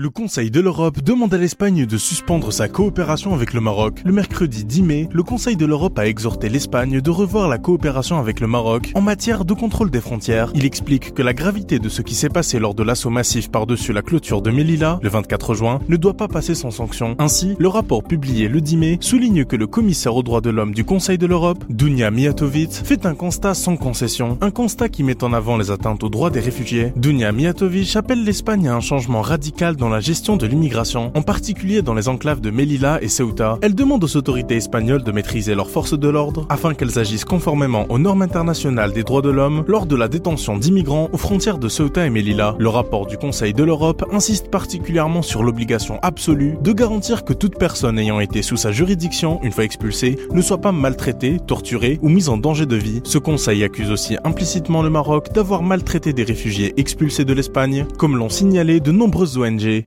Le Conseil de l'Europe demande à l'Espagne de suspendre sa coopération avec le Maroc. Le mercredi 10 mai, le Conseil de l'Europe a exhorté l'Espagne de revoir la coopération avec le Maroc en matière de contrôle des frontières. Il explique que la gravité de ce qui s'est passé lors de l'assaut massif par-dessus la clôture de Melilla, le 24 juin, ne doit pas passer sans sanction. Ainsi, le rapport publié le 10 mai souligne que le commissaire aux droits de l'homme du Conseil de l'Europe, Dunia Mijatovic, fait un constat sans concession. Un constat qui met en avant les atteintes aux droits des réfugiés. Dunia Mijatovic appelle l'Espagne à un changement radical dans la gestion de l'immigration, en particulier dans les enclaves de Melilla et Ceuta. Elle demande aux autorités espagnoles de maîtriser leurs forces de l'ordre afin qu'elles agissent conformément aux normes internationales des droits de l'homme lors de la détention d'immigrants aux frontières de Ceuta et Melilla. Le rapport du Conseil de l'Europe insiste particulièrement sur l'obligation absolue de garantir que toute personne ayant été sous sa juridiction une fois expulsée ne soit pas maltraitée, torturée ou mise en danger de vie. Ce Conseil accuse aussi implicitement le Maroc d'avoir maltraité des réfugiés expulsés de l'Espagne, comme l'ont signalé de nombreuses ONG.